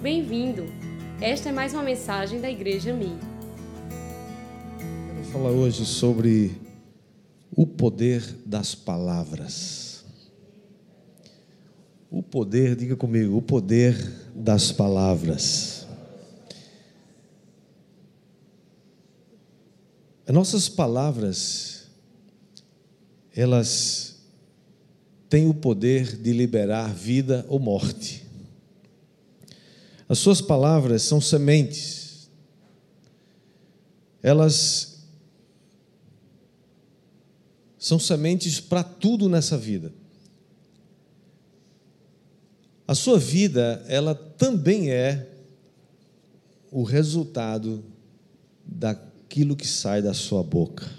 Bem-vindo! Esta é mais uma mensagem da Igreja Mi. Quero falar hoje sobre o poder das palavras. O poder, diga comigo, o poder das palavras. As nossas palavras, elas têm o poder de liberar vida ou morte. As suas palavras são sementes. Elas são sementes para tudo nessa vida. A sua vida, ela também é o resultado daquilo que sai da sua boca.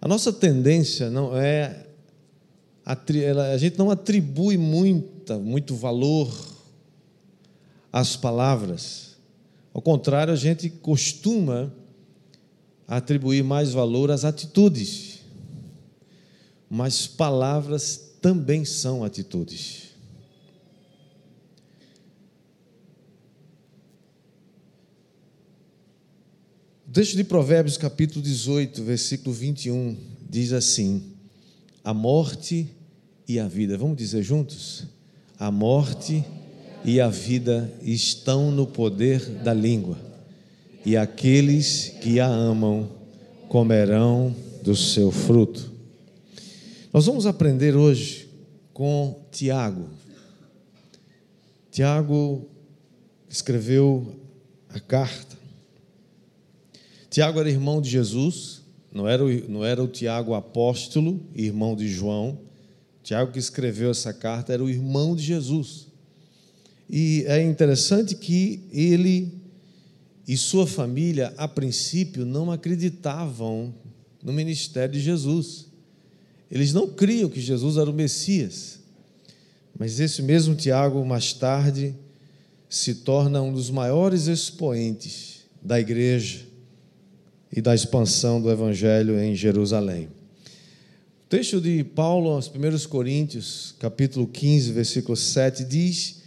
A nossa tendência não é a gente não atribui muita, muito valor às palavras. Ao contrário, a gente costuma atribuir mais valor às atitudes. Mas palavras também são atitudes. O texto de Provérbios, capítulo 18, versículo 21, diz assim: A morte e a vida, vamos dizer juntos? A morte e a vida estão no poder da língua e aqueles que a amam comerão do seu fruto. Nós vamos aprender hoje com Tiago. Tiago escreveu a carta. Tiago era irmão de Jesus, não era, o, não era o Tiago apóstolo, irmão de João. Tiago que escreveu essa carta era o irmão de Jesus. E é interessante que ele e sua família, a princípio, não acreditavam no ministério de Jesus. Eles não criam que Jesus era o Messias. Mas esse mesmo Tiago, mais tarde, se torna um dos maiores expoentes da igreja e da expansão do evangelho em Jerusalém. O texto de Paulo aos 1 Coríntios, capítulo 15, versículo 7, diz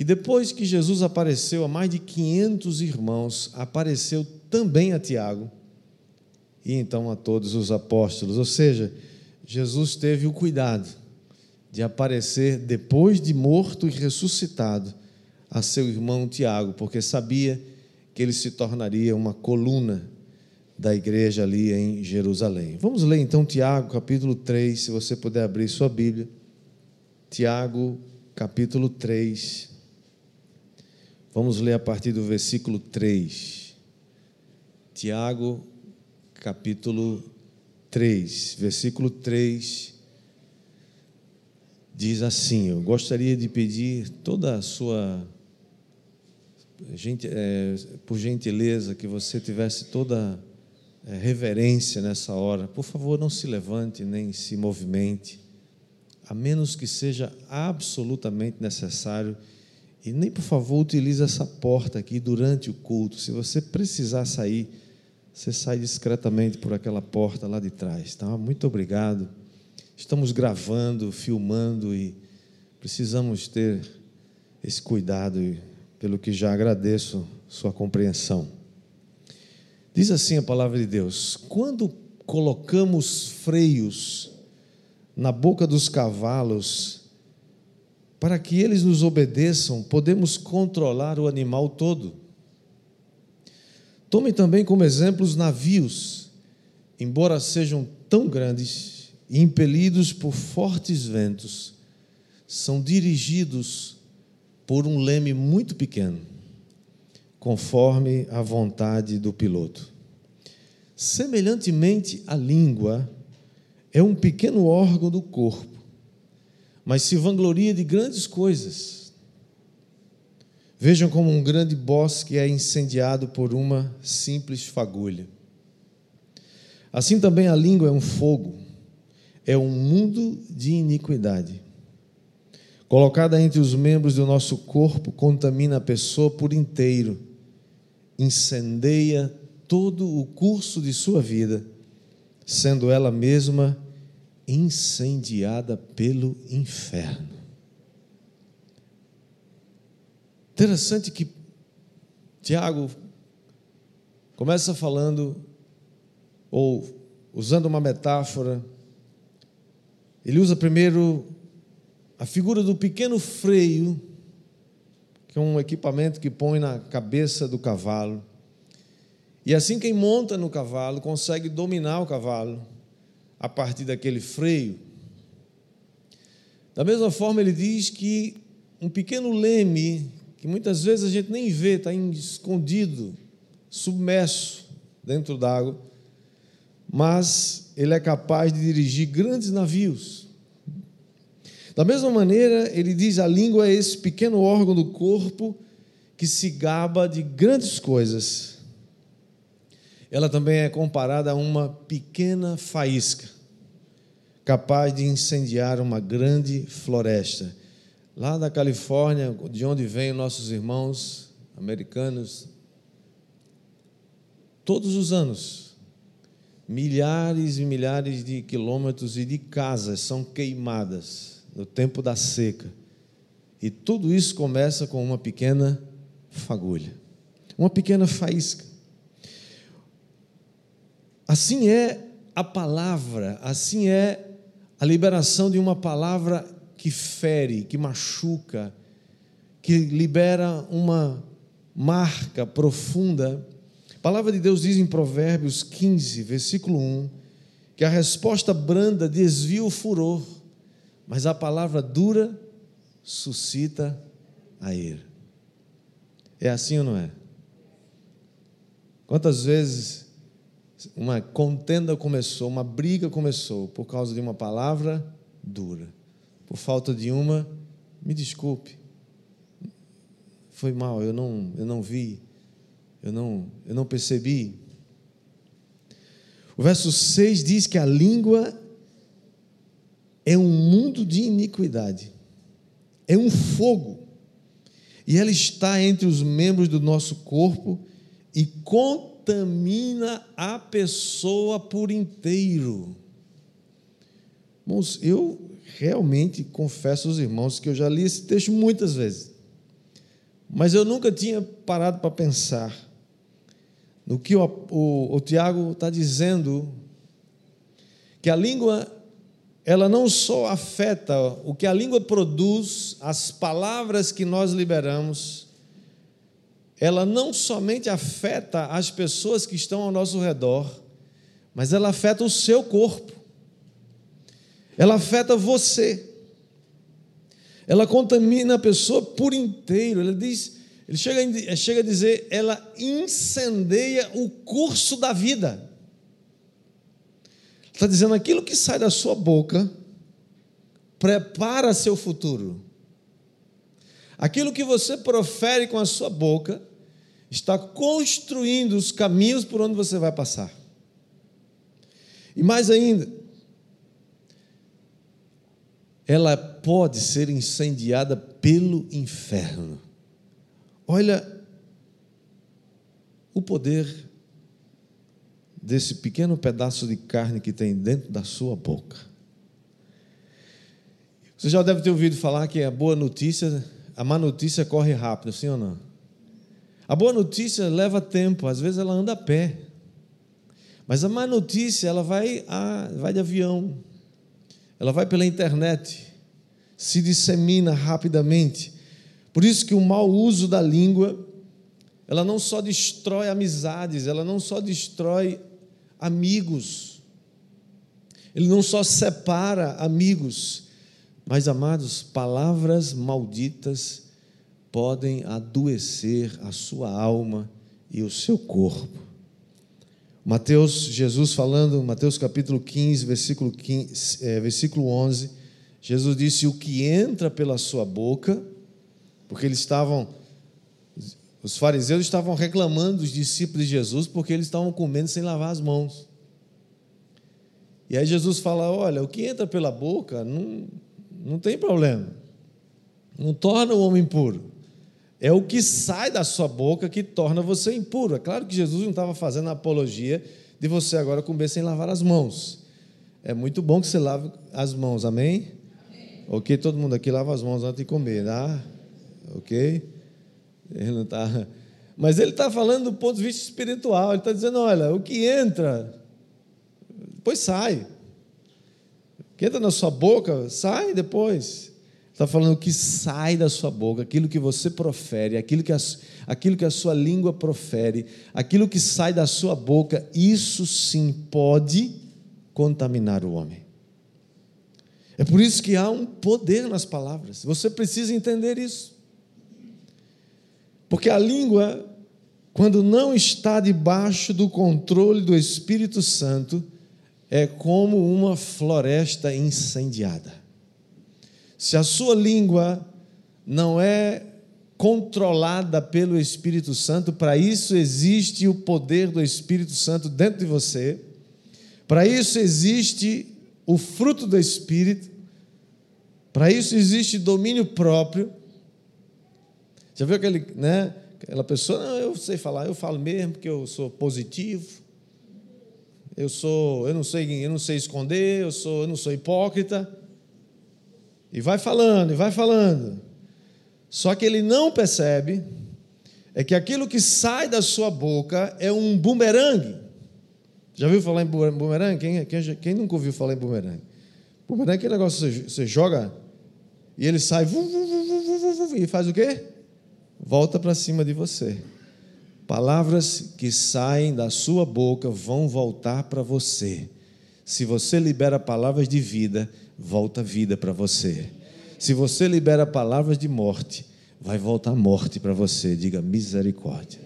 que depois que Jesus apareceu a mais de 500 irmãos, apareceu também a Tiago e então a todos os apóstolos. Ou seja, Jesus teve o cuidado de aparecer depois de morto e ressuscitado a seu irmão Tiago, porque sabia que ele se tornaria uma coluna da igreja ali em Jerusalém. Vamos ler então Tiago, capítulo 3, se você puder abrir sua Bíblia. Tiago, capítulo 3. Vamos ler a partir do versículo 3. Tiago, capítulo 3, versículo 3, diz assim: Eu gostaria de pedir toda a sua, é, por gentileza, que você tivesse toda é, reverência nessa hora. Por favor, não se levante nem se movimente, a menos que seja absolutamente necessário e nem, por favor, utilize essa porta aqui durante o culto. Se você precisar sair, você sai discretamente por aquela porta lá de trás, tá? Muito obrigado. Estamos gravando, filmando e precisamos ter esse cuidado e pelo que já agradeço sua compreensão. Diz assim a palavra de Deus: quando colocamos freios na boca dos cavalos para que eles nos obedeçam, podemos controlar o animal todo. Tome também como exemplo os navios, embora sejam tão grandes e impelidos por fortes ventos, são dirigidos por um leme muito pequeno, conforme a vontade do piloto. Semelhantemente, a língua é um pequeno órgão do corpo mas se vangloria de grandes coisas. Vejam como um grande bosque é incendiado por uma simples fagulha. Assim também a língua é um fogo, é um mundo de iniquidade. Colocada entre os membros do nosso corpo, contamina a pessoa por inteiro, incendeia todo o curso de sua vida, sendo ela mesma incendiada pelo inferno. Interessante que Tiago começa falando, ou usando uma metáfora, ele usa primeiro a figura do pequeno freio, que é um equipamento que põe na cabeça do cavalo. E assim quem monta no cavalo consegue dominar o cavalo a partir daquele freio. Da mesma forma, ele diz que um pequeno leme, que muitas vezes a gente nem vê, está escondido, submerso dentro d'água, mas ele é capaz de dirigir grandes navios. Da mesma maneira, ele diz: a língua é esse pequeno órgão do corpo que se gaba de grandes coisas. Ela também é comparada a uma pequena faísca, capaz de incendiar uma grande floresta. Lá da Califórnia, de onde vêm nossos irmãos americanos, todos os anos, milhares e milhares de quilômetros e de casas são queimadas no tempo da seca. E tudo isso começa com uma pequena fagulha, uma pequena faísca. Assim é a palavra, assim é a liberação de uma palavra que fere, que machuca, que libera uma marca profunda. A palavra de Deus diz em Provérbios 15, versículo 1, que a resposta branda desvia o furor, mas a palavra dura suscita a ira. É assim ou não é? Quantas vezes uma contenda começou, uma briga começou por causa de uma palavra dura? por falta de uma, me desculpe. Foi mal, eu não, eu não vi, eu não, eu não percebi. O verso 6 diz que a língua é um mundo de iniquidade, é um fogo, e ela está entre os membros do nosso corpo e contamina a pessoa por inteiro. Irmãos, eu realmente confesso aos irmãos que eu já li esse texto muitas vezes, mas eu nunca tinha parado para pensar no que o, o, o Tiago está dizendo, que a língua, ela não só afeta o que a língua produz, as palavras que nós liberamos, ela não somente afeta as pessoas que estão ao nosso redor, mas ela afeta o seu corpo ela afeta você. Ela contamina a pessoa por inteiro. Ele diz, ele chega, chega a dizer, ela incendeia o curso da vida. Está dizendo aquilo que sai da sua boca prepara seu futuro. Aquilo que você profere com a sua boca está construindo os caminhos por onde você vai passar. E mais ainda, ela pode ser incendiada pelo inferno. Olha o poder desse pequeno pedaço de carne que tem dentro da sua boca. Você já deve ter ouvido falar que a boa notícia, a má notícia corre rápido, sim ou não? A boa notícia leva tempo, às vezes ela anda a pé. Mas a má notícia, ela vai, a, vai de avião, ela vai pela internet, se dissemina rapidamente. Por isso que o mau uso da língua, ela não só destrói amizades, ela não só destrói amigos, ele não só separa amigos, mas amados, palavras malditas podem adoecer a sua alma e o seu corpo. Mateus, Jesus falando, Mateus capítulo 15, versículo, 15, é, versículo 11, Jesus disse: O que entra pela sua boca, porque eles estavam, os fariseus estavam reclamando dos discípulos de Jesus porque eles estavam comendo sem lavar as mãos. E aí Jesus fala: Olha, o que entra pela boca não, não tem problema, não torna o homem impuro. É o que sai da sua boca que torna você impuro. É claro que Jesus não estava fazendo a apologia de você agora comer sem lavar as mãos. É muito bom que você lave as mãos, amém? Ok? Todo mundo aqui lava as mãos antes de comer, tá? Ok? Ele não está. Mas ele está falando do ponto de vista espiritual. Ele está dizendo: olha, o que entra, depois sai. O que entra na sua boca, sai depois. Está falando o que sai da sua boca, aquilo que você profere, aquilo que, a, aquilo que a sua língua profere, aquilo que sai da sua boca, isso sim pode contaminar o homem. É por isso que há um poder nas palavras. Você precisa entender isso. Porque a língua, quando não está debaixo do controle do Espírito Santo, é como uma floresta incendiada. Se a sua língua não é controlada pelo Espírito Santo, para isso existe o poder do Espírito Santo dentro de você, para isso existe o fruto do Espírito, para isso existe domínio próprio. Já viu aquele, né? Aquela pessoa, não, eu sei falar, eu falo mesmo porque eu sou positivo. Eu sou, eu não sei, eu não sei esconder, eu sou, eu não sou hipócrita. E vai falando, e vai falando. Só que ele não percebe é que aquilo que sai da sua boca é um bumerangue. Já viu falar em bumerangue? Quem, quem, quem nunca ouviu falar em bumerangue? Bumerangue é aquele negócio que você, você joga e ele sai e faz o quê? volta para cima de você. Palavras que saem da sua boca vão voltar para você. Se você libera palavras de vida, volta vida para você. Se você libera palavras de morte, vai voltar morte para você. Diga misericórdia.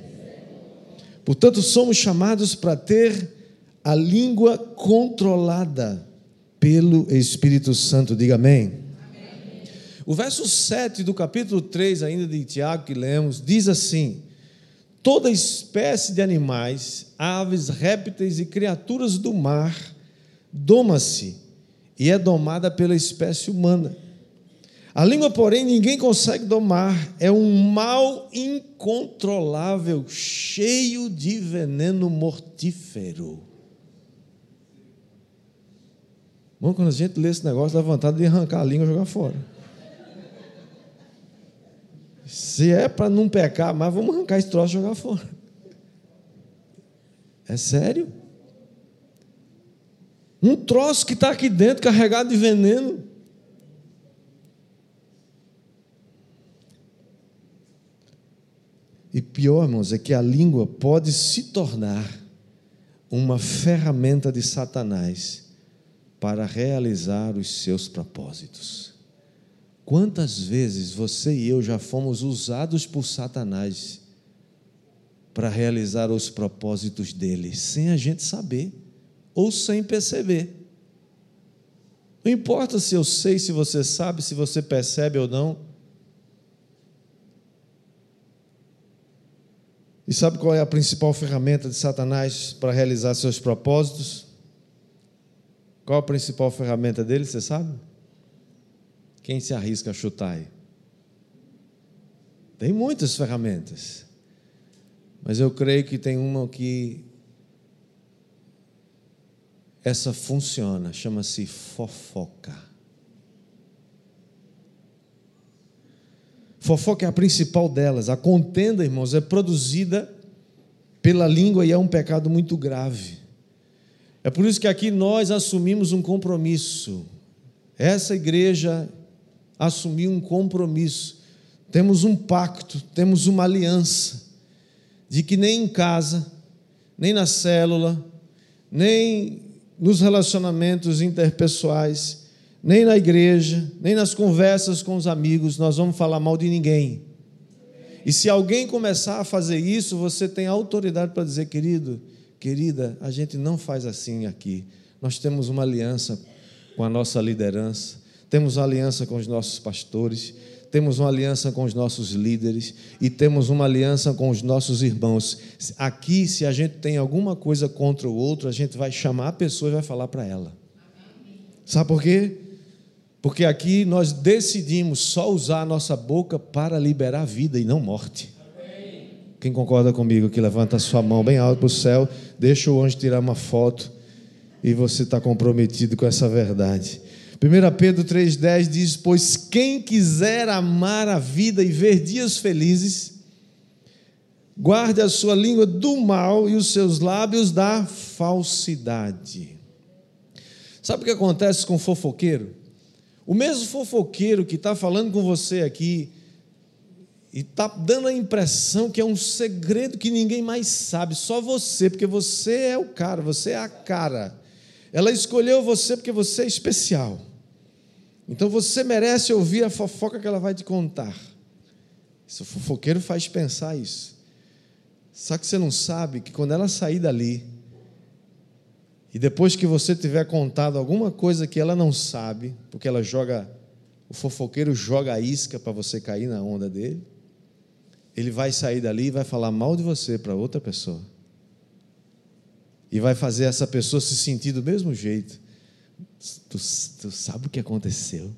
Portanto, somos chamados para ter a língua controlada pelo Espírito Santo. Diga amém. O verso 7 do capítulo 3, ainda de Tiago, que lemos, diz assim: Toda espécie de animais, aves, répteis e criaturas do mar doma-se e é domada pela espécie humana. A língua, porém, ninguém consegue domar, é um mal incontrolável, cheio de veneno mortífero. Bom, quando a gente lê esse negócio, dá vontade de arrancar a língua e jogar fora. Se é para não pecar, mas vamos arrancar esse troço e jogar fora. É sério? Um troço que está aqui dentro carregado de veneno. E pior, irmãos, é que a língua pode se tornar uma ferramenta de Satanás para realizar os seus propósitos. Quantas vezes você e eu já fomos usados por Satanás para realizar os propósitos dele, sem a gente saber ou sem perceber? Não importa se eu sei, se você sabe, se você percebe ou não. E sabe qual é a principal ferramenta de Satanás para realizar seus propósitos? Qual a principal ferramenta dele, você sabe? Quem se arrisca a chutar aí? Tem muitas ferramentas, mas eu creio que tem uma que essa funciona, chama-se fofoca. Fofoca é a principal delas. A contenda, irmãos, é produzida pela língua e é um pecado muito grave. É por isso que aqui nós assumimos um compromisso. Essa igreja assumir um compromisso, temos um pacto, temos uma aliança, de que nem em casa, nem na célula, nem nos relacionamentos interpessoais, nem na igreja, nem nas conversas com os amigos, nós vamos falar mal de ninguém. E se alguém começar a fazer isso, você tem autoridade para dizer, querido, querida, a gente não faz assim aqui. Nós temos uma aliança com a nossa liderança temos aliança com os nossos pastores, temos uma aliança com os nossos líderes e temos uma aliança com os nossos irmãos. Aqui, se a gente tem alguma coisa contra o outro, a gente vai chamar a pessoa e vai falar para ela. Sabe por quê? Porque aqui nós decidimos só usar a nossa boca para liberar vida e não morte. Quem concorda comigo que levanta a sua mão bem alto para o céu, deixa o anjo tirar uma foto e você está comprometido com essa verdade. 1 Pedro 3,10 diz: Pois quem quiser amar a vida e ver dias felizes, Guarde a sua língua do mal e os seus lábios da falsidade. Sabe o que acontece com o fofoqueiro? O mesmo fofoqueiro que está falando com você aqui e está dando a impressão que é um segredo que ninguém mais sabe, só você, porque você é o cara, você é a cara. Ela escolheu você porque você é especial. Então você merece ouvir a fofoca que ela vai te contar. Esse fofoqueiro faz pensar isso. Só que você não sabe que quando ela sair dali, e depois que você tiver contado alguma coisa que ela não sabe, porque ela joga, o fofoqueiro joga a isca para você cair na onda dele, ele vai sair dali e vai falar mal de você para outra pessoa. E vai fazer essa pessoa se sentir do mesmo jeito. Tu, tu sabe o que aconteceu?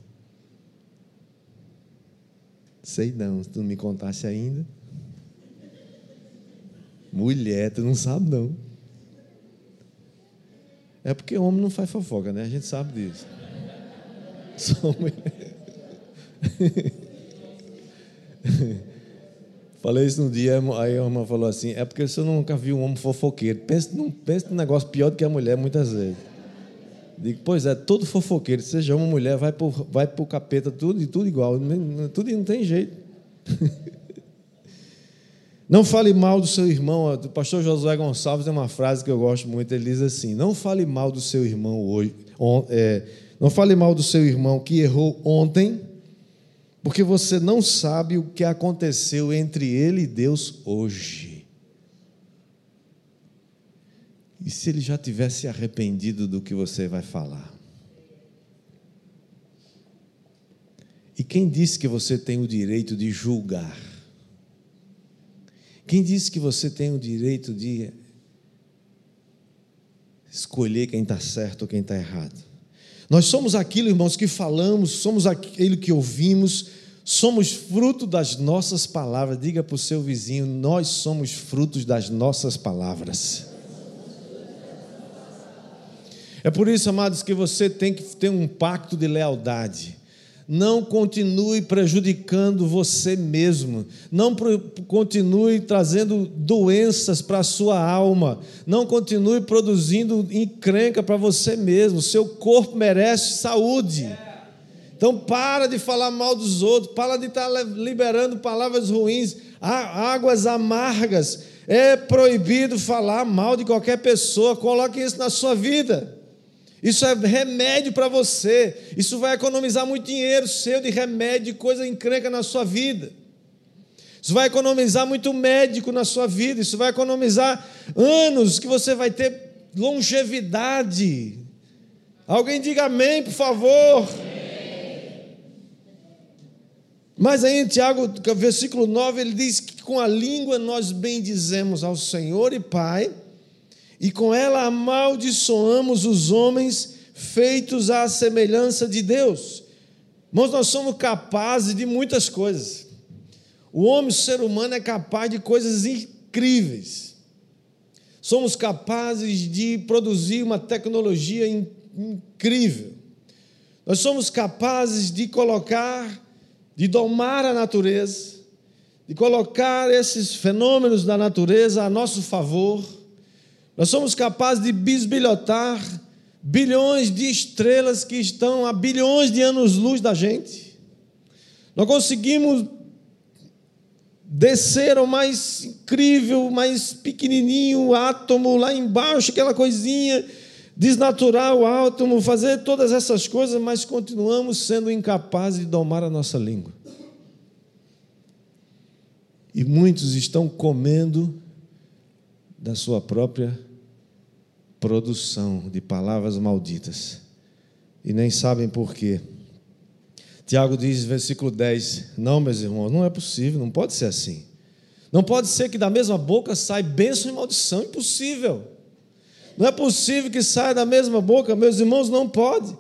Sei não, tu não me contasse ainda. Mulher, tu não sabe não. É porque homem não faz fofoca, né? A gente sabe disso. Só mulher. Falei isso no dia, aí a irmã falou assim: é porque você nunca viu um homem fofoqueiro. Pensa num, pensa num negócio pior do que a mulher, muitas vezes. Digo, pois é, todo fofoqueiro, seja uma mulher, vai para vai o capeta, tudo tudo igual. Tudo não tem jeito. Não fale mal do seu irmão. O pastor Josué Gonçalves tem uma frase que eu gosto muito. Ele diz assim: Não fale mal do seu irmão hoje. É, não fale mal do seu irmão que errou ontem, porque você não sabe o que aconteceu entre ele e Deus hoje. E se ele já tivesse arrependido do que você vai falar? E quem disse que você tem o direito de julgar? Quem disse que você tem o direito de escolher quem está certo ou quem está errado? Nós somos aquilo, irmãos, que falamos, somos aquilo que ouvimos, somos fruto das nossas palavras. Diga para o seu vizinho: nós somos frutos das nossas palavras. É por isso, amados, que você tem que ter um pacto de lealdade não continue prejudicando você mesmo, não continue trazendo doenças para a sua alma, não continue produzindo encrenca para você mesmo. Seu corpo merece saúde. Então para de falar mal dos outros, para de estar liberando palavras ruins, águas amargas. É proibido falar mal de qualquer pessoa. Coloque isso na sua vida. Isso é remédio para você. Isso vai economizar muito dinheiro seu de remédio, de coisa encrenca na sua vida. Isso vai economizar muito médico na sua vida. Isso vai economizar anos que você vai ter longevidade. Alguém diga amém, por favor. Mas aí em Tiago, versículo 9, ele diz que com a língua nós bendizemos ao Senhor e Pai e com ela amaldiçoamos os homens feitos à semelhança de Deus. Irmãos, nós somos capazes de muitas coisas. O homem, o ser humano, é capaz de coisas incríveis. Somos capazes de produzir uma tecnologia incrível. Nós somos capazes de colocar, de domar a natureza, de colocar esses fenômenos da natureza a nosso favor nós somos capazes de bisbilhotar bilhões de estrelas que estão a bilhões de anos-luz da gente. Nós conseguimos descer ao mais incrível, mais pequenininho átomo lá embaixo, aquela coisinha, desnaturar o átomo, fazer todas essas coisas, mas continuamos sendo incapazes de domar a nossa língua. E muitos estão comendo da sua própria produção de palavras malditas e nem sabem por quê. Tiago diz, versículo 10: Não, meus irmãos, não é possível, não pode ser assim. Não pode ser que da mesma boca saia bênção e maldição, impossível. Não é possível que saia da mesma boca, meus irmãos, não pode.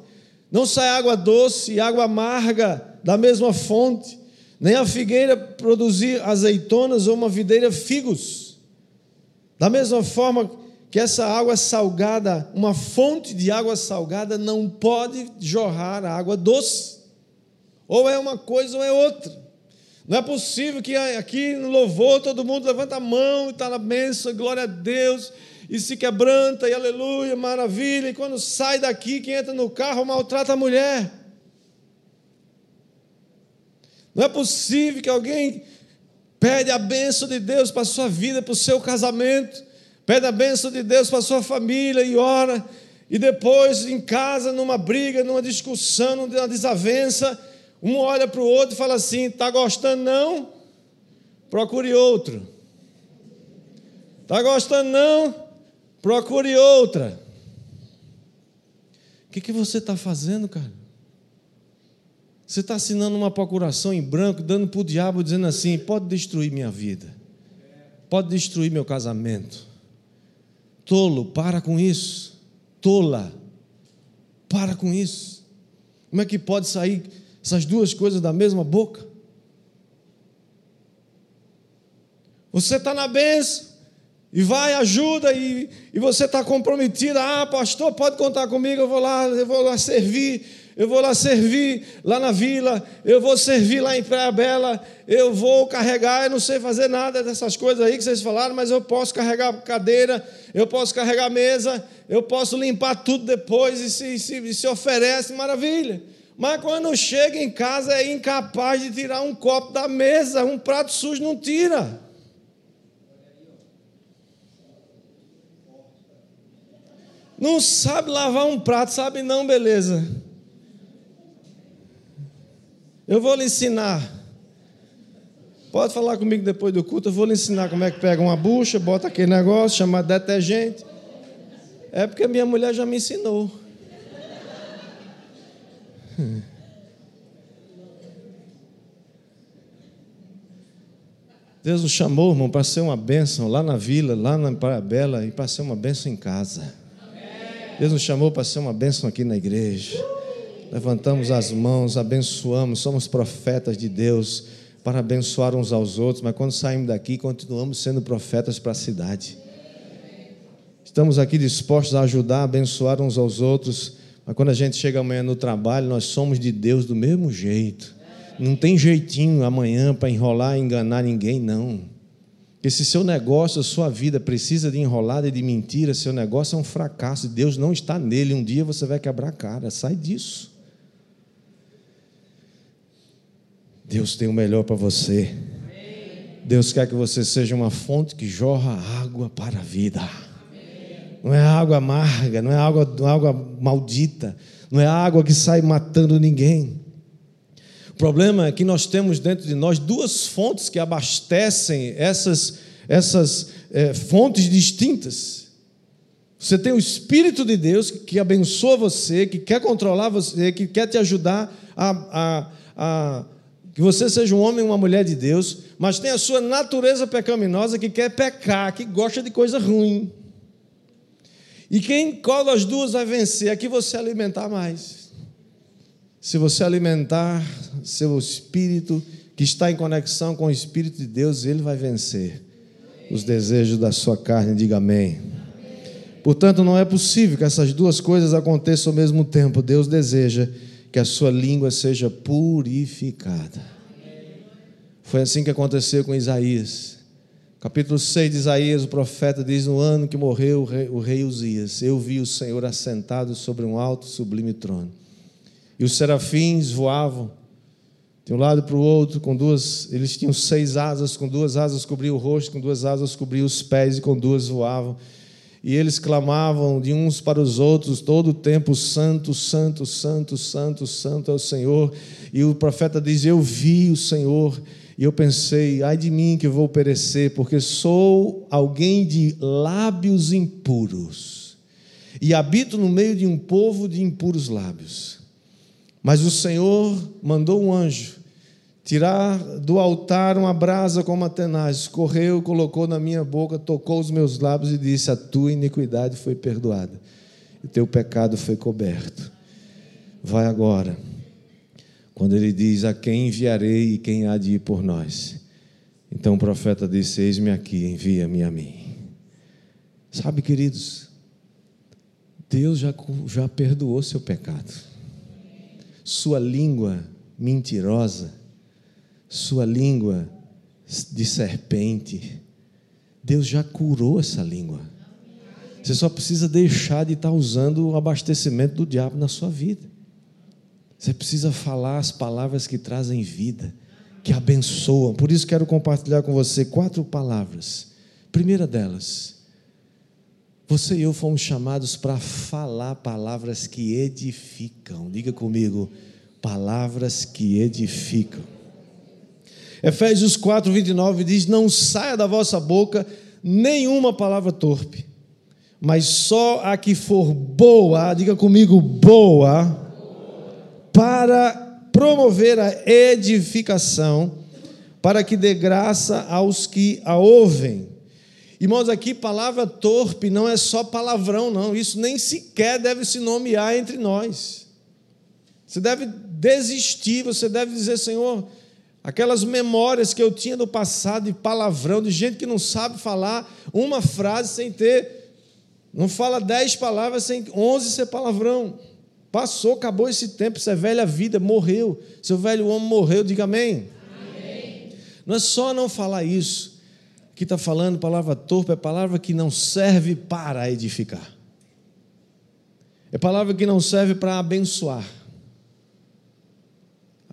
Não sai água doce e água amarga da mesma fonte, nem a figueira produzir azeitonas ou uma videira figos. Da mesma forma que essa água salgada, uma fonte de água salgada, não pode jorrar água doce. Ou é uma coisa ou é outra. Não é possível que aqui no louvor todo mundo levanta a mão e está na bênção, glória a Deus, e se quebranta, e aleluia, maravilha, e quando sai daqui, quem entra no carro maltrata a mulher. Não é possível que alguém pede a bênção de Deus para a sua vida, para o seu casamento, pede a bênção de Deus para sua família e ora, e depois em casa, numa briga, numa discussão, numa desavença, um olha para o outro e fala assim: está gostando não? Procure outro. Está gostando não? Procure outra. O que, que você está fazendo, cara? Você está assinando uma procuração em branco, dando para o diabo, dizendo assim: pode destruir minha vida, pode destruir meu casamento. Tolo, para com isso. Tola, para com isso. Como é que pode sair essas duas coisas da mesma boca? Você está na benção, e vai, ajuda, e, e você está comprometido. Ah, pastor, pode contar comigo, eu vou lá, eu vou lá servir eu vou lá servir lá na vila, eu vou servir lá em Praia Bela, eu vou carregar, eu não sei fazer nada dessas coisas aí que vocês falaram, mas eu posso carregar cadeira, eu posso carregar mesa, eu posso limpar tudo depois e se, se, se oferece, maravilha. Mas quando chega em casa é incapaz de tirar um copo da mesa, um prato sujo não tira. Não sabe lavar um prato, sabe não, beleza. Eu vou lhe ensinar. Pode falar comigo depois do culto, eu vou lhe ensinar como é que pega uma bucha, bota aquele negócio, chama detergente. É porque minha mulher já me ensinou. Deus nos chamou, irmão, para ser uma bênção lá na vila, lá na Praia Bela e para ser uma bênção em casa. Deus nos chamou para ser uma bênção aqui na igreja. Levantamos as mãos, abençoamos, somos profetas de Deus para abençoar uns aos outros, mas quando saímos daqui, continuamos sendo profetas para a cidade. Estamos aqui dispostos a ajudar, a abençoar uns aos outros, mas quando a gente chega amanhã no trabalho, nós somos de Deus do mesmo jeito. Não tem jeitinho amanhã para enrolar e enganar ninguém, não. Porque se seu negócio, sua vida precisa de enrolada e de mentira, seu negócio é um fracasso, Deus não está nele. Um dia você vai quebrar a cara, sai disso. Deus tem o melhor para você. Deus quer que você seja uma fonte que jorra água para a vida. Não é água amarga, não é água, não é água maldita, não é água que sai matando ninguém. O problema é que nós temos dentro de nós duas fontes que abastecem essas, essas é, fontes distintas. Você tem o Espírito de Deus que abençoa você, que quer controlar você, que quer te ajudar a, a, a que você seja um homem ou uma mulher de Deus, mas tem a sua natureza pecaminosa que quer pecar, que gosta de coisa ruim. E quem cola as duas vai vencer, é que você alimentar mais. Se você alimentar seu espírito, que está em conexão com o Espírito de Deus, ele vai vencer os desejos da sua carne. Diga amém. Portanto, não é possível que essas duas coisas aconteçam ao mesmo tempo. Deus deseja que a sua língua seja purificada. Foi assim que aconteceu com Isaías. Capítulo 6 de Isaías, o profeta diz: No ano que morreu o rei, o rei Uzias, eu vi o Senhor assentado sobre um alto sublime trono. E os serafins voavam de um lado para o outro, com duas, eles tinham seis asas, com duas asas cobriam o rosto, com duas asas cobriam os pés e com duas voavam e eles clamavam de uns para os outros todo o tempo: Santo, Santo, Santo, Santo, Santo é o Senhor. E o profeta diz: Eu vi o Senhor. E eu pensei: ai de mim que vou perecer, porque sou alguém de lábios impuros e habito no meio de um povo de impuros lábios. Mas o Senhor mandou um anjo tirar do altar uma brasa como a tenaz, correu, colocou na minha boca, tocou os meus lábios e disse: A tua iniquidade foi perdoada, e teu pecado foi coberto. Vai agora. Quando ele diz: A quem enviarei e quem há de ir por nós? Então o profeta disse: Eis-me aqui, envia-me a mim. Sabe, queridos, Deus já, já perdoou seu pecado. Sua língua mentirosa sua língua de serpente. Deus já curou essa língua. Você só precisa deixar de estar usando o abastecimento do diabo na sua vida. Você precisa falar as palavras que trazem vida, que abençoam. Por isso quero compartilhar com você quatro palavras. Primeira delas, você e eu fomos chamados para falar palavras que edificam. Diga comigo, palavras que edificam. Efésios 4, 29 diz: Não saia da vossa boca nenhuma palavra torpe, mas só a que for boa, diga comigo, boa, para promover a edificação, para que dê graça aos que a ouvem. Irmãos, aqui palavra torpe não é só palavrão, não. Isso nem sequer deve se nomear entre nós. Você deve desistir, você deve dizer, Senhor, aquelas memórias que eu tinha do passado de palavrão, de gente que não sabe falar uma frase sem ter, não fala dez palavras sem onze ser palavrão. Passou, acabou esse tempo, isso é velha vida, morreu. Seu velho homem morreu, diga amém. amém. Não é só não falar isso. Aqui está falando palavra torpe, é palavra que não serve para edificar. É palavra que não serve para abençoar.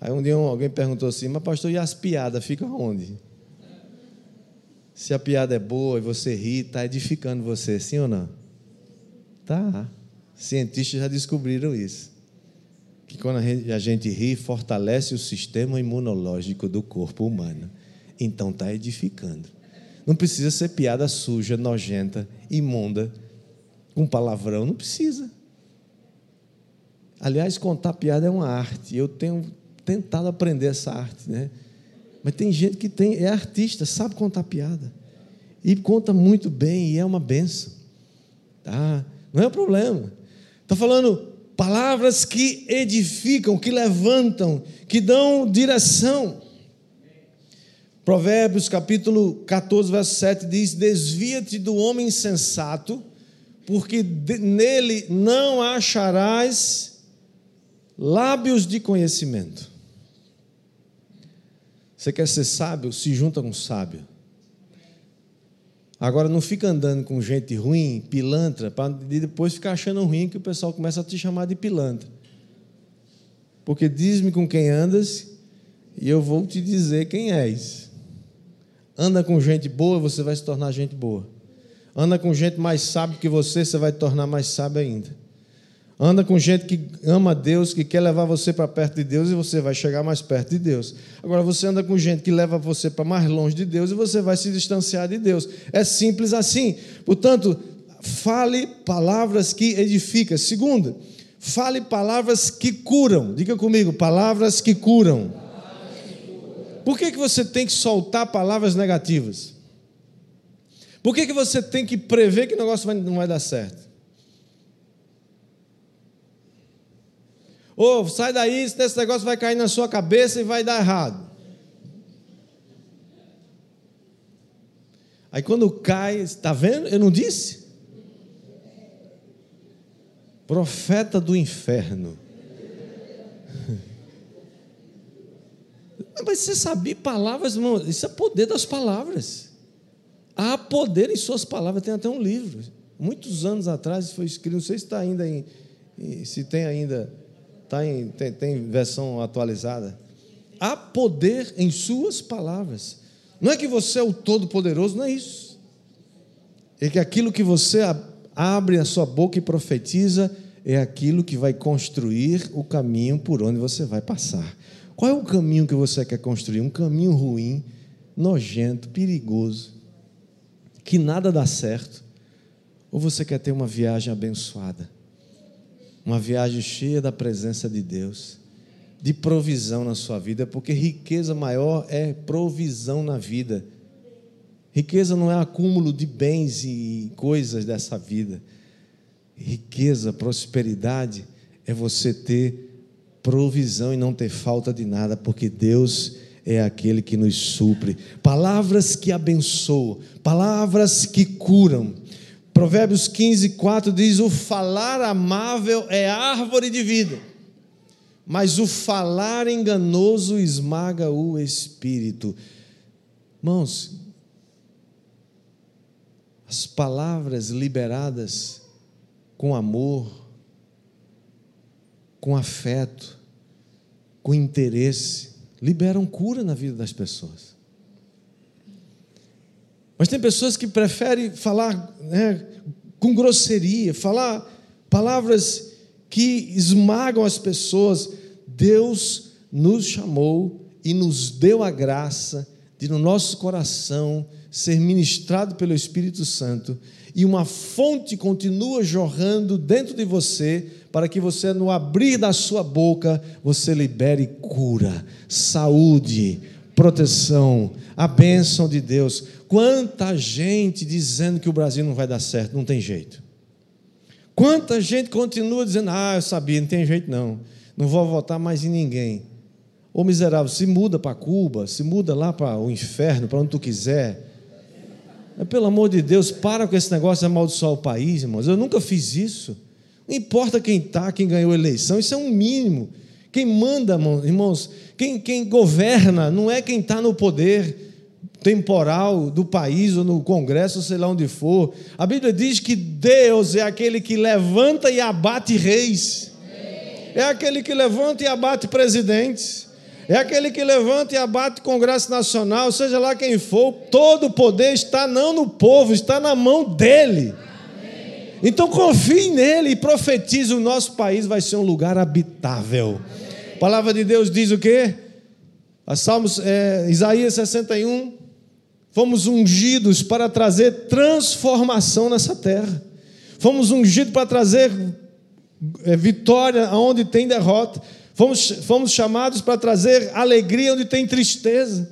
Aí um dia alguém perguntou assim, mas pastor, e as piadas ficam onde? Se a piada é boa e você ri, está edificando você, sim ou não? Tá. Cientistas já descobriram isso. Que quando a gente ri, fortalece o sistema imunológico do corpo humano. Então está edificando. Não precisa ser piada suja, nojenta, imunda, com palavrão, não precisa. Aliás, contar piada é uma arte. Eu tenho tentado aprender essa arte, né? Mas tem gente que tem, é artista, sabe contar piada. E conta muito bem, e é uma benção. Tá? Não é um problema. Está falando palavras que edificam, que levantam, que dão direção. Provérbios capítulo 14, verso 7 diz: Desvia-te do homem insensato, porque nele não acharás lábios de conhecimento. Você quer ser sábio? Se junta com sábio. Agora não fica andando com gente ruim, pilantra, para depois ficar achando ruim que o pessoal começa a te chamar de pilantra. Porque diz-me com quem andas e eu vou te dizer quem és. Anda com gente boa, você vai se tornar gente boa. Anda com gente mais sábio que você, você vai tornar mais sábio ainda. Anda com gente que ama Deus, que quer levar você para perto de Deus e você vai chegar mais perto de Deus. Agora você anda com gente que leva você para mais longe de Deus e você vai se distanciar de Deus. É simples assim. Portanto, fale palavras que edificam. Segunda, fale palavras que curam. Diga comigo, palavras que curam. Por que, que você tem que soltar palavras negativas? Por que, que você tem que prever que o negócio não vai dar certo? Ô, oh, sai daí, esse negócio vai cair na sua cabeça e vai dar errado. Aí quando cai, está vendo? Eu não disse? Profeta do inferno. Mas você sabia palavras, irmão? Isso é poder das palavras. Há poder em suas palavras. Tem até um livro. Muitos anos atrás foi escrito, não sei se está ainda em, se tem ainda Tá em, tem, tem versão atualizada. Há poder em suas palavras. Não é que você é o todo-poderoso, não é isso. É que aquilo que você abre a sua boca e profetiza é aquilo que vai construir o caminho por onde você vai passar. Qual é o caminho que você quer construir? Um caminho ruim, nojento, perigoso, que nada dá certo? Ou você quer ter uma viagem abençoada? Uma viagem cheia da presença de Deus, de provisão na sua vida, porque riqueza maior é provisão na vida. Riqueza não é acúmulo de bens e coisas dessa vida. Riqueza, prosperidade é você ter provisão e não ter falta de nada, porque Deus é aquele que nos supre. Palavras que abençoam, palavras que curam, Provérbios 15, 4 diz: O falar amável é árvore de vida. mas o falar enganoso esmaga o espírito. Irmãos, as palavras liberadas com amor, com afeto, com interesse, liberam cura na vida das pessoas. Mas tem pessoas que preferem falar né, com grosseria, falar palavras que esmagam as pessoas. Deus nos chamou e nos deu a graça de, no nosso coração, ser ministrado pelo Espírito Santo e uma fonte continua jorrando dentro de você para que você, no abrir da sua boca, você libere cura, saúde, proteção, a bênção de Deus. Quanta gente dizendo que o Brasil não vai dar certo, não tem jeito. Quanta gente continua dizendo: Ah, eu sabia, não tem jeito não, não vou votar mais em ninguém. Ô miserável, se muda para Cuba, se muda lá para o inferno, para onde tu quiser. Mas, pelo amor de Deus, para com esse negócio de amaldiçoar o país, irmãos. Eu nunca fiz isso. Não importa quem está, quem ganhou a eleição, isso é um mínimo. Quem manda, irmãos, quem, quem governa não é quem está no poder temporal do país ou no Congresso, sei lá onde for. A Bíblia diz que Deus é aquele que levanta e abate reis, é aquele que levanta e abate presidentes, é aquele que levanta e abate Congresso Nacional, seja lá quem for, todo o poder está não no povo, está na mão dele. Então confie nele e profetize: o nosso país vai ser um lugar habitável. A palavra de Deus diz o quê? A Salmos, é, Isaías 61, Fomos ungidos para trazer transformação nessa terra. Fomos ungidos para trazer é, vitória onde tem derrota. Fomos, fomos chamados para trazer alegria onde tem tristeza.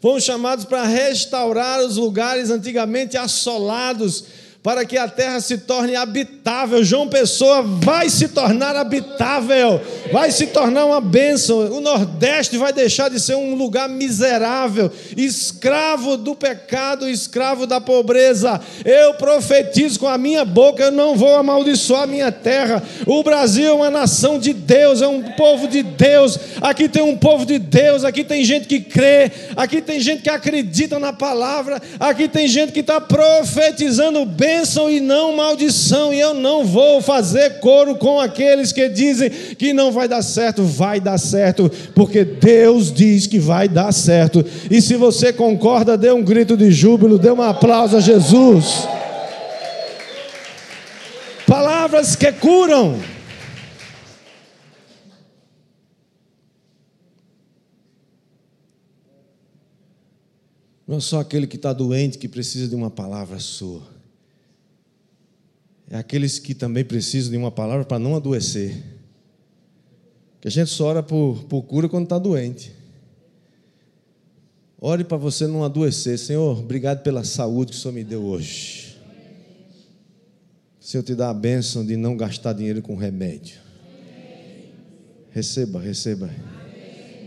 Fomos chamados para restaurar os lugares antigamente assolados para que a terra se torne habitável. João Pessoa vai se tornar habitável, vai se tornar uma bênção. O Nordeste vai deixar de ser um lugar miserável, escravo do pecado, escravo da pobreza. Eu profetizo com a minha boca, eu não vou amaldiçoar a minha terra. O Brasil é uma nação de Deus, é um povo de Deus. Aqui tem um povo de Deus, aqui tem gente que crê, aqui tem gente que acredita na palavra, aqui tem gente que está profetizando bem bênção e não maldição, e eu não vou fazer coro com aqueles que dizem que não vai dar certo, vai dar certo, porque Deus diz que vai dar certo. E se você concorda, dê um grito de júbilo, dê um aplauso a Jesus. Palavras que curam. Não é só aquele que está doente que precisa de uma palavra sua é aqueles que também precisam de uma palavra para não adoecer. Que a gente só ora por, por cura quando está doente. Ore para você não adoecer. Senhor, obrigado pela saúde que o Senhor me deu hoje. Senhor, te dá a bênção de não gastar dinheiro com remédio. Receba, receba.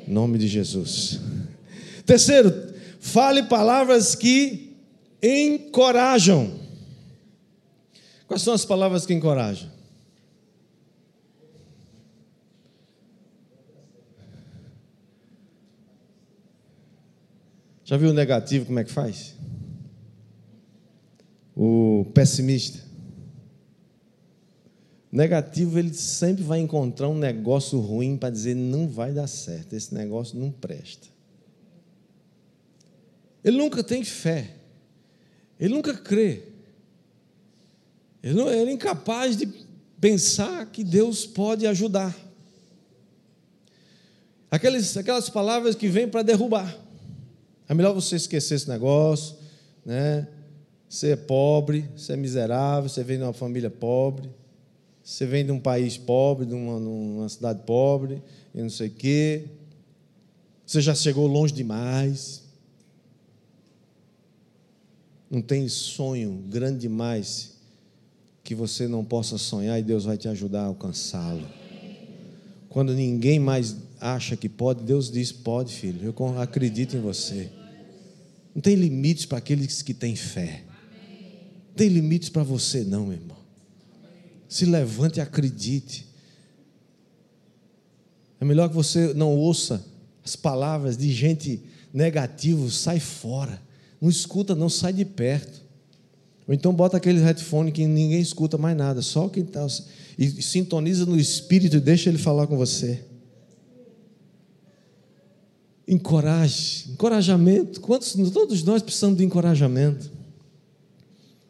Em nome de Jesus. Terceiro, fale palavras que encorajam. Quais são as palavras que encorajam? Já viu o negativo como é que faz? O pessimista. Negativo, ele sempre vai encontrar um negócio ruim para dizer não vai dar certo, esse negócio não presta. Ele nunca tem fé. Ele nunca crê. Ele, não, ele é incapaz de pensar que Deus pode ajudar. Aquelas, aquelas palavras que vêm para derrubar. É melhor você esquecer esse negócio, né? Você é pobre, você é miserável, você vem de uma família pobre, você vem de um país pobre, de uma, uma cidade pobre, e não sei o quê. Você já chegou longe demais. Não tem sonho grande demais que você não possa sonhar e Deus vai te ajudar a alcançá-lo. Quando ninguém mais acha que pode, Deus diz: pode, filho, eu acredito em você. Não tem limites para aqueles que têm fé. Não tem limites para você, não, meu irmão. Se levante e acredite. É melhor que você não ouça as palavras de gente negativa, sai fora. Não escuta, não sai de perto. Ou então bota aquele headphone que ninguém escuta mais nada, só quem está. E sintoniza no espírito e deixa ele falar com você. Encoraje, encorajamento. Quantos, todos nós precisamos de encorajamento.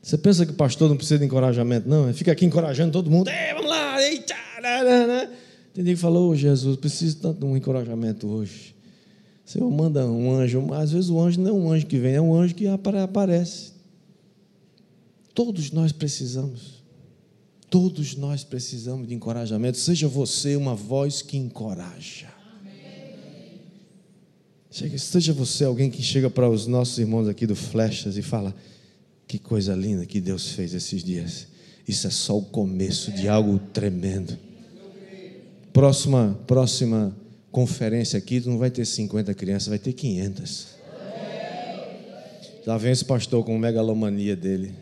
Você pensa que o pastor não precisa de encorajamento, não? Ele fica aqui encorajando todo mundo. Ei, vamos lá, eita, Tem que falou, oh, Jesus, preciso tanto de um encorajamento hoje. O Senhor manda um anjo, às vezes o anjo não é um anjo que vem, é um anjo que aparece. Todos nós precisamos. Todos nós precisamos de encorajamento. Seja você uma voz que encoraja. Chega, seja você alguém que chega para os nossos irmãos aqui do Flechas e fala: Que coisa linda que Deus fez esses dias. Isso é só o começo de algo tremendo. Próxima, próxima conferência aqui, não vai ter 50 crianças, vai ter 500. Já vem esse pastor com megalomania dele.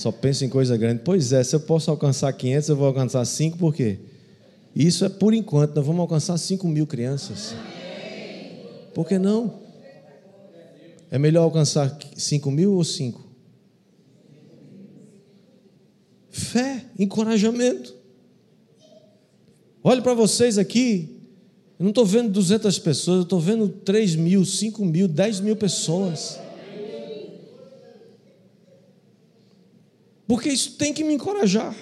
Só pensa em coisa grande. Pois é, se eu posso alcançar 500, eu vou alcançar 5, por quê? Isso é por enquanto, nós vamos alcançar 5 mil crianças. Por que não? É melhor alcançar 5 mil ou 5? Fé, encorajamento. Olhe para vocês aqui. Eu não estou vendo 200 pessoas, eu estou vendo 3 mil, 5 mil, 10 mil pessoas. Porque isso tem que me encorajar.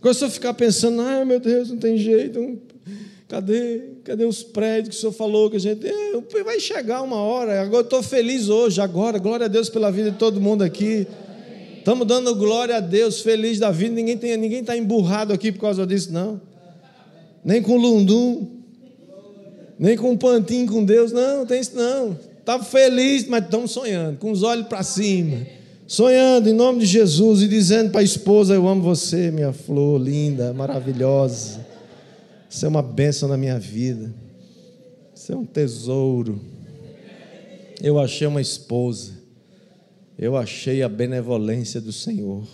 Agora, se eu ficar pensando, ah, meu Deus, não tem jeito, Cadê? Cadê os prédios que o senhor falou que a gente. É, vai chegar uma hora. Agora eu estou feliz hoje, agora. Glória a Deus pela vida de todo mundo aqui. Estamos dando glória a Deus, feliz da vida. Ninguém está ninguém tá emburrado aqui por causa disso, não. Nem com lundum. Nem com um pantinho com Deus. Não, não tem isso não. Está feliz, mas estamos sonhando, com os olhos para cima. Sonhando em nome de Jesus e dizendo para a esposa: Eu amo você, minha flor linda, maravilhosa. Você é uma bênção na minha vida. Você é um tesouro. Eu achei uma esposa. Eu achei a benevolência do Senhor.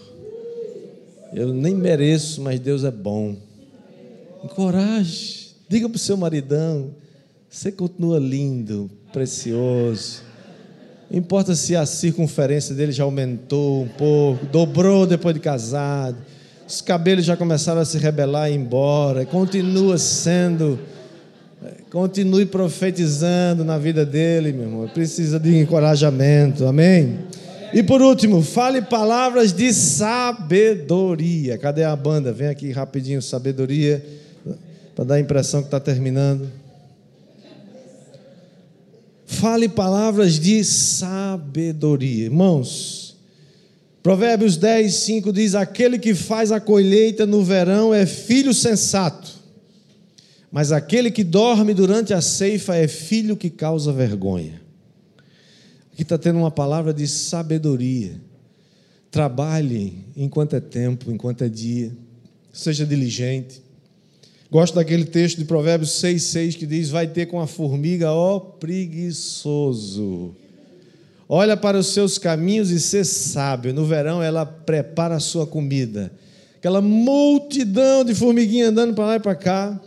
Eu nem mereço, mas Deus é bom. Encoraje. Diga para o seu maridão: você continua lindo, precioso. Importa se a circunferência dele já aumentou um pouco, dobrou depois de casado os cabelos já começaram a se rebelar e ir embora. Continua sendo, continue profetizando na vida dele, meu irmão. Precisa de encorajamento, amém? E por último, fale palavras de sabedoria. Cadê a banda? Vem aqui rapidinho, sabedoria, para dar a impressão que está terminando. Fale palavras de sabedoria. Irmãos, Provérbios 10, 5 diz: Aquele que faz a colheita no verão é filho sensato, mas aquele que dorme durante a ceifa é filho que causa vergonha. Aqui está tendo uma palavra de sabedoria. Trabalhe enquanto é tempo, enquanto é dia, seja diligente. Gosto daquele texto de Provérbios 6, 6 que diz: Vai ter com a formiga, ó preguiçoso olha para os seus caminhos e ser sábio. No verão ela prepara a sua comida. Aquela multidão de formiguinhas andando para lá e para cá.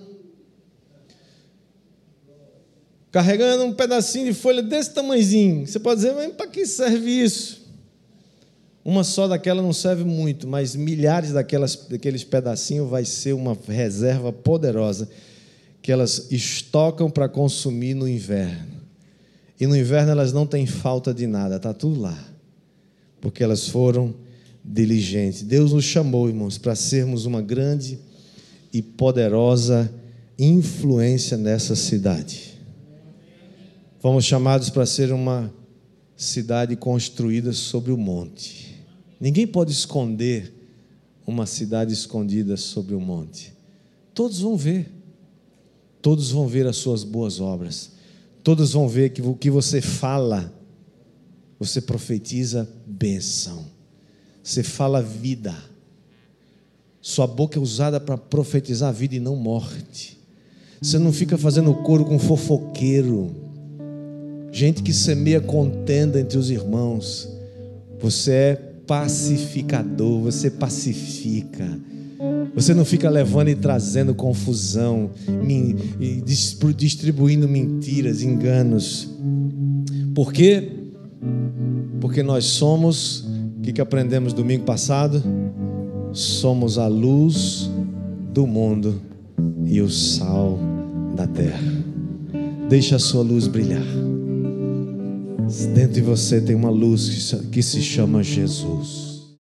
Carregando um pedacinho de folha desse tamanhozinho. Você pode dizer, mas para que serve isso? Uma só daquela não serve muito, mas milhares daquelas, daqueles pedacinhos vai ser uma reserva poderosa que elas estocam para consumir no inverno. E no inverno elas não têm falta de nada, está tudo lá. Porque elas foram diligentes. Deus nos chamou, irmãos, para sermos uma grande e poderosa influência nessa cidade. Fomos chamados para ser uma cidade construída sobre o monte. Ninguém pode esconder uma cidade escondida sobre o monte. Todos vão ver. Todos vão ver as suas boas obras. Todos vão ver que o que você fala, você profetiza bênção. Você fala vida. Sua boca é usada para profetizar vida e não morte. Você não fica fazendo coro com fofoqueiro. Gente que semeia contenda entre os irmãos. Você é pacificador, você pacifica. Você não fica levando e trazendo confusão, distribuindo mentiras, enganos. Por quê? Porque nós somos, o que, que aprendemos domingo passado? Somos a luz do mundo e o sal da terra. Deixa a sua luz brilhar. Dentro de você tem uma luz que se chama Jesus.